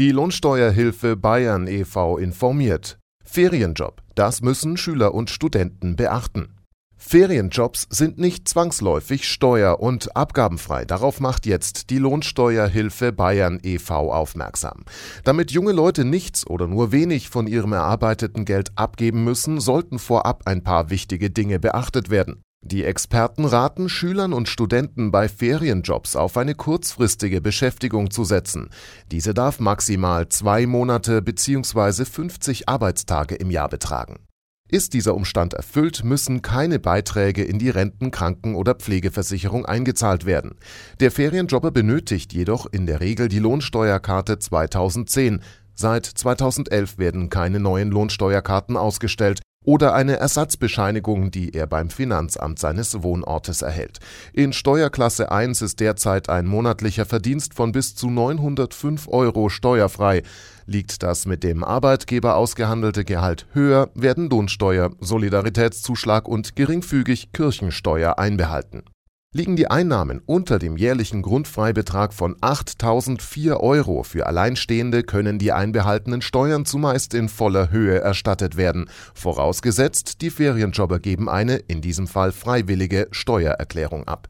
Die Lohnsteuerhilfe Bayern e.V. informiert. Ferienjob, das müssen Schüler und Studenten beachten. Ferienjobs sind nicht zwangsläufig steuer- und abgabenfrei. Darauf macht jetzt die Lohnsteuerhilfe Bayern e.V. aufmerksam. Damit junge Leute nichts oder nur wenig von ihrem erarbeiteten Geld abgeben müssen, sollten vorab ein paar wichtige Dinge beachtet werden. Die Experten raten Schülern und Studenten bei Ferienjobs auf eine kurzfristige Beschäftigung zu setzen. Diese darf maximal zwei Monate bzw. 50 Arbeitstage im Jahr betragen. Ist dieser Umstand erfüllt, müssen keine Beiträge in die Renten-, Kranken- oder Pflegeversicherung eingezahlt werden. Der Ferienjobber benötigt jedoch in der Regel die Lohnsteuerkarte 2010. Seit 2011 werden keine neuen Lohnsteuerkarten ausgestellt oder eine Ersatzbescheinigung, die er beim Finanzamt seines Wohnortes erhält. In Steuerklasse 1 ist derzeit ein monatlicher Verdienst von bis zu 905 Euro steuerfrei. Liegt das mit dem Arbeitgeber ausgehandelte Gehalt höher, werden Lohnsteuer, Solidaritätszuschlag und geringfügig Kirchensteuer einbehalten. Liegen die Einnahmen unter dem jährlichen Grundfreibetrag von 8.004 Euro für Alleinstehende, können die einbehaltenen Steuern zumeist in voller Höhe erstattet werden, vorausgesetzt die Ferienjobber geben eine, in diesem Fall freiwillige, Steuererklärung ab.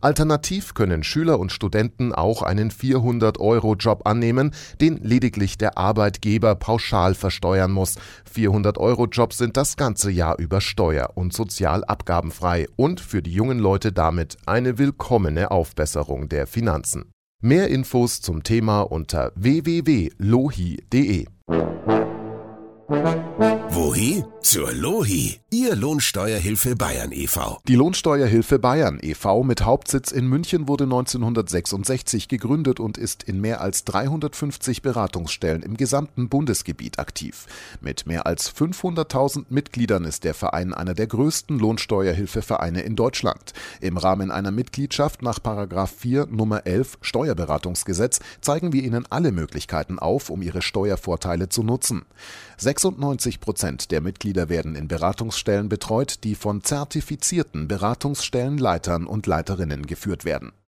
Alternativ können Schüler und Studenten auch einen 400-Euro-Job annehmen, den lediglich der Arbeitgeber pauschal versteuern muss. 400-Euro-Jobs sind das ganze Jahr über steuer- und sozialabgabenfrei und für die jungen Leute damit eine willkommene Aufbesserung der Finanzen. Mehr Infos zum Thema unter www.lohi.de. Wohi? Zur Lohi, Ihr Lohnsteuerhilfe Bayern e.V. Die Lohnsteuerhilfe Bayern e.V. mit Hauptsitz in München wurde 1966 gegründet und ist in mehr als 350 Beratungsstellen im gesamten Bundesgebiet aktiv. Mit mehr als 500.000 Mitgliedern ist der Verein einer der größten Lohnsteuerhilfevereine in Deutschland. Im Rahmen einer Mitgliedschaft nach 4 Nummer 11 Steuerberatungsgesetz zeigen wir Ihnen alle Möglichkeiten auf, um Ihre Steuervorteile zu nutzen. 96 Prozent der Mitglieder werden in Beratungsstellen betreut, die von zertifizierten Beratungsstellenleitern und Leiterinnen geführt werden